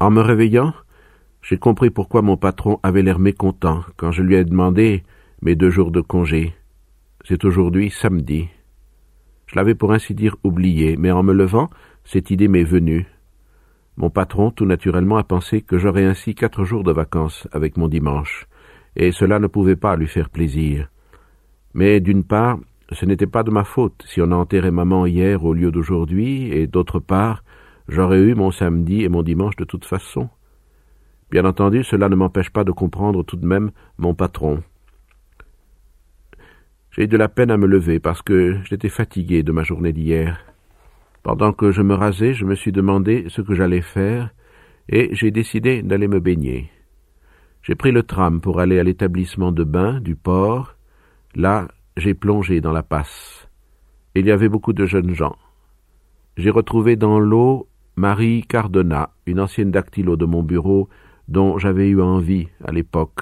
En me réveillant, j'ai compris pourquoi mon patron avait l'air mécontent quand je lui ai demandé mes deux jours de congé. C'est aujourd'hui samedi. Je l'avais pour ainsi dire oublié, mais en me levant, cette idée m'est venue. Mon patron, tout naturellement, a pensé que j'aurais ainsi quatre jours de vacances avec mon dimanche, et cela ne pouvait pas lui faire plaisir. Mais d'une part, ce n'était pas de ma faute si on a enterré maman hier au lieu d'aujourd'hui, et d'autre part, J'aurais eu mon samedi et mon dimanche de toute façon. Bien entendu, cela ne m'empêche pas de comprendre tout de même mon patron. J'ai eu de la peine à me lever parce que j'étais fatigué de ma journée d'hier. Pendant que je me rasais, je me suis demandé ce que j'allais faire et j'ai décidé d'aller me baigner. J'ai pris le tram pour aller à l'établissement de bain du port. Là, j'ai plongé dans la passe. Il y avait beaucoup de jeunes gens. J'ai retrouvé dans l'eau Marie Cardona, une ancienne dactylo de mon bureau, dont j'avais eu envie à l'époque,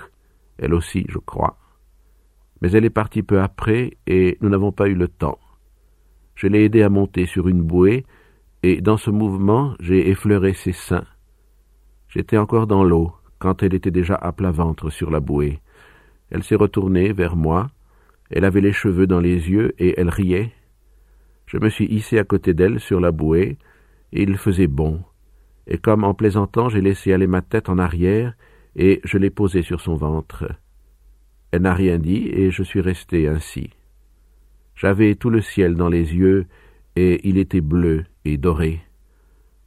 elle aussi, je crois. Mais elle est partie peu après, et nous n'avons pas eu le temps. Je l'ai aidée à monter sur une bouée, et dans ce mouvement j'ai effleuré ses seins. J'étais encore dans l'eau, quand elle était déjà à plat ventre sur la bouée. Elle s'est retournée vers moi, elle avait les cheveux dans les yeux, et elle riait. Je me suis hissé à côté d'elle sur la bouée, il faisait bon, et comme en plaisantant j'ai laissé aller ma tête en arrière, et je l'ai posée sur son ventre. Elle n'a rien dit, et je suis resté ainsi. J'avais tout le ciel dans les yeux, et il était bleu et doré.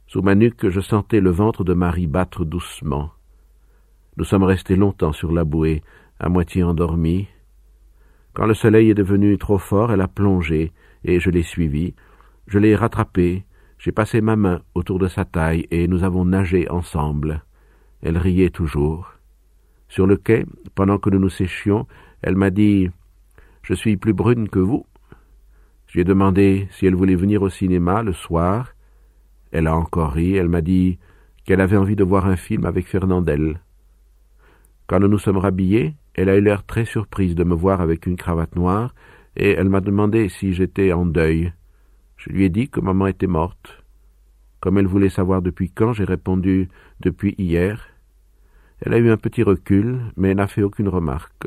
Sous ma nuque je sentais le ventre de Marie battre doucement. Nous sommes restés longtemps sur la bouée, à moitié endormis. Quand le soleil est devenu trop fort, elle a plongé, et je l'ai suivie. Je l'ai rattrapée, j'ai passé ma main autour de sa taille et nous avons nagé ensemble. Elle riait toujours. Sur le quai, pendant que nous nous séchions, elle m'a dit Je suis plus brune que vous. Je lui ai demandé si elle voulait venir au cinéma le soir. Elle a encore ri, elle m'a dit qu'elle avait envie de voir un film avec Fernandel. Quand nous nous sommes rhabillés, elle a eu l'air très surprise de me voir avec une cravate noire, et elle m'a demandé si j'étais en deuil. Je lui ai dit que maman était morte. Comme elle voulait savoir depuis quand, j'ai répondu depuis hier. Elle a eu un petit recul, mais n'a fait aucune remarque.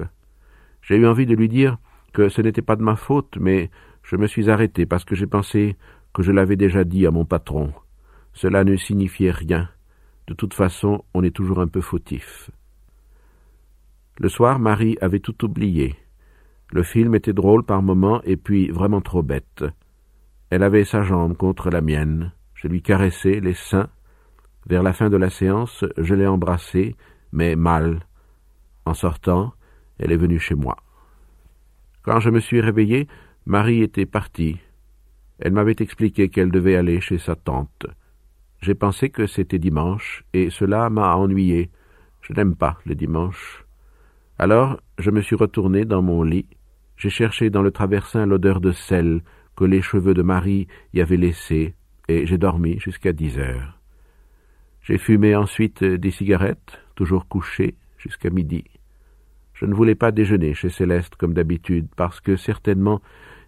J'ai eu envie de lui dire que ce n'était pas de ma faute, mais je me suis arrêté parce que j'ai pensé que je l'avais déjà dit à mon patron. Cela ne signifiait rien. De toute façon, on est toujours un peu fautif. Le soir, Marie avait tout oublié. Le film était drôle par moments et puis vraiment trop bête. Elle avait sa jambe contre la mienne. Je lui caressais les seins. Vers la fin de la séance, je l'ai embrassée, mais mal. En sortant, elle est venue chez moi. Quand je me suis réveillé, Marie était partie. Elle m'avait expliqué qu'elle devait aller chez sa tante. J'ai pensé que c'était dimanche, et cela m'a ennuyé. Je n'aime pas le dimanche. Alors, je me suis retourné dans mon lit. J'ai cherché dans le traversin l'odeur de sel, que les cheveux de Marie y avaient laissé, et j'ai dormi jusqu'à dix heures. J'ai fumé ensuite des cigarettes, toujours couché, jusqu'à midi. Je ne voulais pas déjeuner chez Céleste comme d'habitude, parce que certainement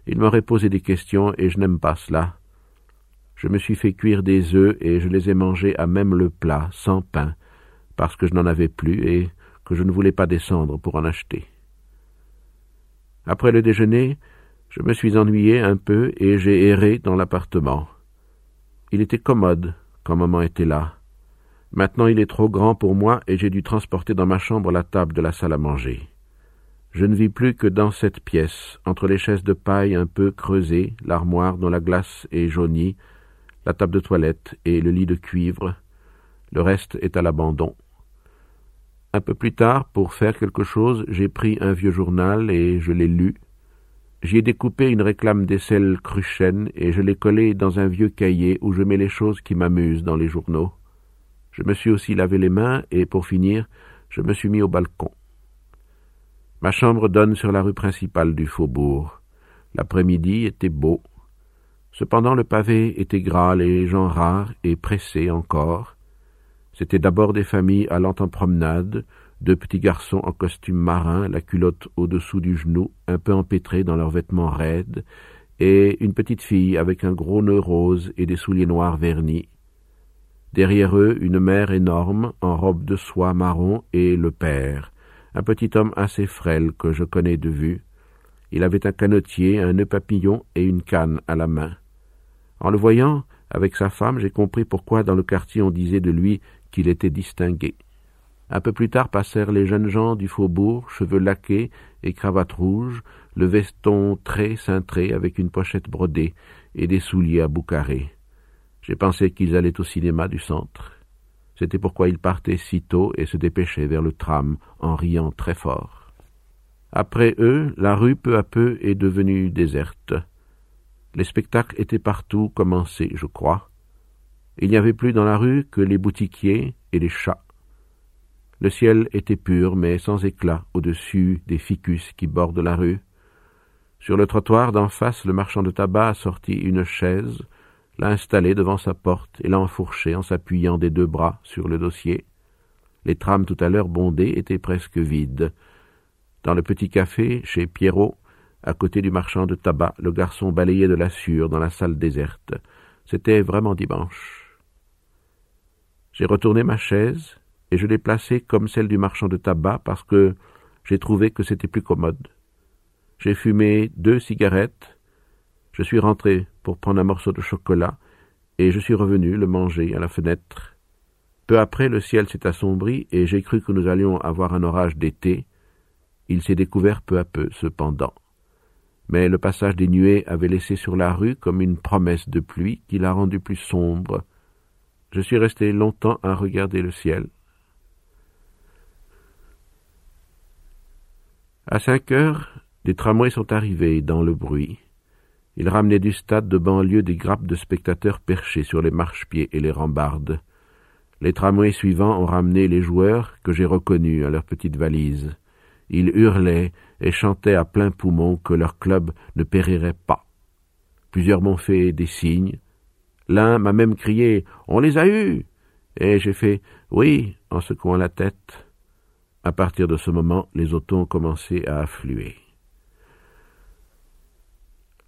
il m'aurait posé des questions et je n'aime pas cela. Je me suis fait cuire des œufs et je les ai mangés à même le plat, sans pain, parce que je n'en avais plus et que je ne voulais pas descendre pour en acheter. Après le déjeuner, je me suis ennuyé un peu et j'ai erré dans l'appartement. Il était commode quand maman était là. Maintenant il est trop grand pour moi et j'ai dû transporter dans ma chambre la table de la salle à manger. Je ne vis plus que dans cette pièce, entre les chaises de paille un peu creusées, l'armoire dont la glace est jaunie, la table de toilette et le lit de cuivre. Le reste est à l'abandon. Un peu plus tard, pour faire quelque chose, j'ai pris un vieux journal et je l'ai lu. J'y ai découpé une réclame d'aisselle Cruchen et je l'ai collée dans un vieux cahier où je mets les choses qui m'amusent dans les journaux. Je me suis aussi lavé les mains et, pour finir, je me suis mis au balcon. Ma chambre donne sur la rue principale du faubourg. L'après-midi était beau. Cependant le pavé était gras, les gens rares et pressés encore. C'étaient d'abord des familles allant en promenade, deux petits garçons en costume marin, la culotte au-dessous du genou, un peu empêtrés dans leurs vêtements raides, et une petite fille avec un gros nœud rose et des souliers noirs vernis. Derrière eux, une mère énorme, en robe de soie marron, et le père, un petit homme assez frêle que je connais de vue. Il avait un canotier, un nœud papillon et une canne à la main. En le voyant, avec sa femme, j'ai compris pourquoi dans le quartier on disait de lui qu'il était distingué. Un peu plus tard passèrent les jeunes gens du faubourg, cheveux laqués et cravate rouge, le veston très cintré avec une pochette brodée et des souliers à boucarés. J'ai pensé qu'ils allaient au cinéma du centre. C'était pourquoi il partait si tôt et se dépêchait vers le tram en riant très fort. Après eux, la rue peu à peu est devenue déserte. Les spectacles étaient partout commencés, je crois. Il n'y avait plus dans la rue que les boutiquiers et les chats. Le ciel était pur, mais sans éclat, au-dessus des ficus qui bordent la rue. Sur le trottoir d'en face, le marchand de tabac a sorti une chaise, l'a installé devant sa porte et l'a enfourché en s'appuyant des deux bras sur le dossier. Les trams tout à l'heure bondées étaient presque vides. Dans le petit café, chez Pierrot, à côté du marchand de tabac, le garçon balayait de la sueur dans la salle déserte. C'était vraiment dimanche. J'ai retourné ma chaise et je l'ai placée comme celle du marchand de tabac parce que j'ai trouvé que c'était plus commode. J'ai fumé deux cigarettes je suis rentré pour prendre un morceau de chocolat, et je suis revenu le manger à la fenêtre. Peu après, le ciel s'est assombri, et j'ai cru que nous allions avoir un orage d'été. Il s'est découvert peu à peu, cependant. Mais le passage des nuées avait laissé sur la rue comme une promesse de pluie qui l'a rendu plus sombre. Je suis resté longtemps à regarder le ciel. À cinq heures, des tramways sont arrivés dans le bruit. Il ramenait du stade de banlieue des grappes de spectateurs perchés sur les marchepieds et les rambardes. Les tramways suivants ont ramené les joueurs que j'ai reconnus à leurs petites valises. Ils hurlaient et chantaient à plein poumon que leur club ne périrait pas. Plusieurs m'ont fait des signes. L'un m'a même crié On les a eus Et j'ai fait Oui en secouant la tête. À partir de ce moment, les autos ont commencé à affluer.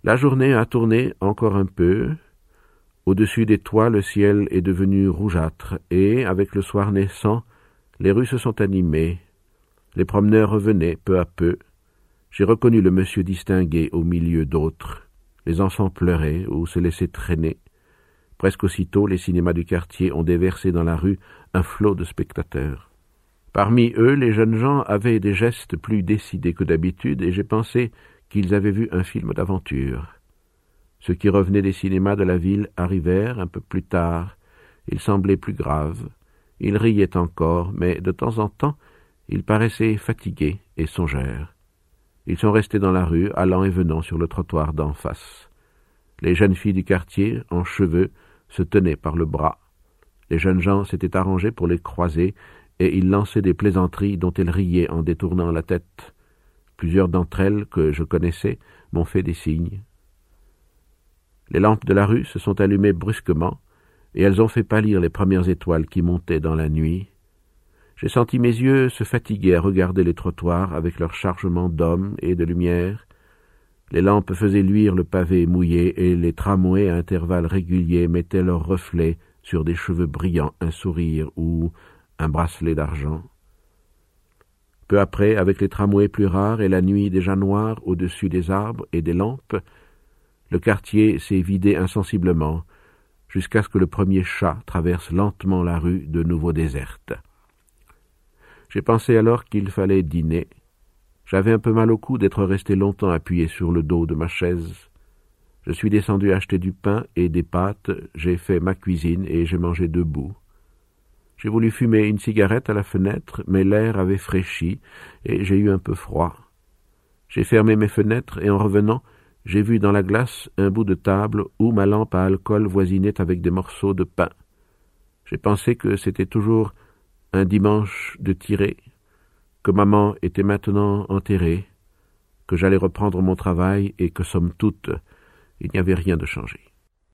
La journée a tourné encore un peu. Au-dessus des toits, le ciel est devenu rougeâtre, et, avec le soir naissant, les rues se sont animées. Les promeneurs revenaient peu à peu. J'ai reconnu le monsieur distingué au milieu d'autres. Les enfants pleuraient ou se laissaient traîner. Presque aussitôt, les cinémas du quartier ont déversé dans la rue un flot de spectateurs. Parmi eux, les jeunes gens avaient des gestes plus décidés que d'habitude, et j'ai pensé qu'ils avaient vu un film d'aventure. Ceux qui revenaient des cinémas de la ville arrivèrent un peu plus tard. Ils semblaient plus graves. Ils riaient encore, mais de temps en temps, ils paraissaient fatigués et songeurs. Ils sont restés dans la rue, allant et venant sur le trottoir d'en face. Les jeunes filles du quartier, en cheveux, se tenaient par le bras. Les jeunes gens s'étaient arrangés pour les croiser, et ils lançaient des plaisanteries dont elles riaient en détournant la tête. Plusieurs d'entre elles, que je connaissais, m'ont fait des signes. Les lampes de la rue se sont allumées brusquement, et elles ont fait pâlir les premières étoiles qui montaient dans la nuit. J'ai senti mes yeux se fatiguer à regarder les trottoirs avec leur chargement d'hommes et de lumière. Les lampes faisaient luire le pavé mouillé, et les tramways à intervalles réguliers mettaient leurs reflets sur des cheveux brillants, un sourire ou un bracelet d'argent. Peu après, avec les tramways plus rares et la nuit déjà noire au-dessus des arbres et des lampes, le quartier s'est vidé insensiblement, jusqu'à ce que le premier chat traverse lentement la rue de nouveau déserte. J'ai pensé alors qu'il fallait dîner. J'avais un peu mal au cou d'être resté longtemps appuyé sur le dos de ma chaise. Je suis descendu acheter du pain et des pâtes, j'ai fait ma cuisine et j'ai mangé debout. J'ai voulu fumer une cigarette à la fenêtre, mais l'air avait fraîchi et j'ai eu un peu froid. J'ai fermé mes fenêtres et en revenant, j'ai vu dans la glace un bout de table où ma lampe à alcool voisinait avec des morceaux de pain. J'ai pensé que c'était toujours un dimanche de tirée, que maman était maintenant enterrée, que j'allais reprendre mon travail et que, somme toute, il n'y avait rien de changé.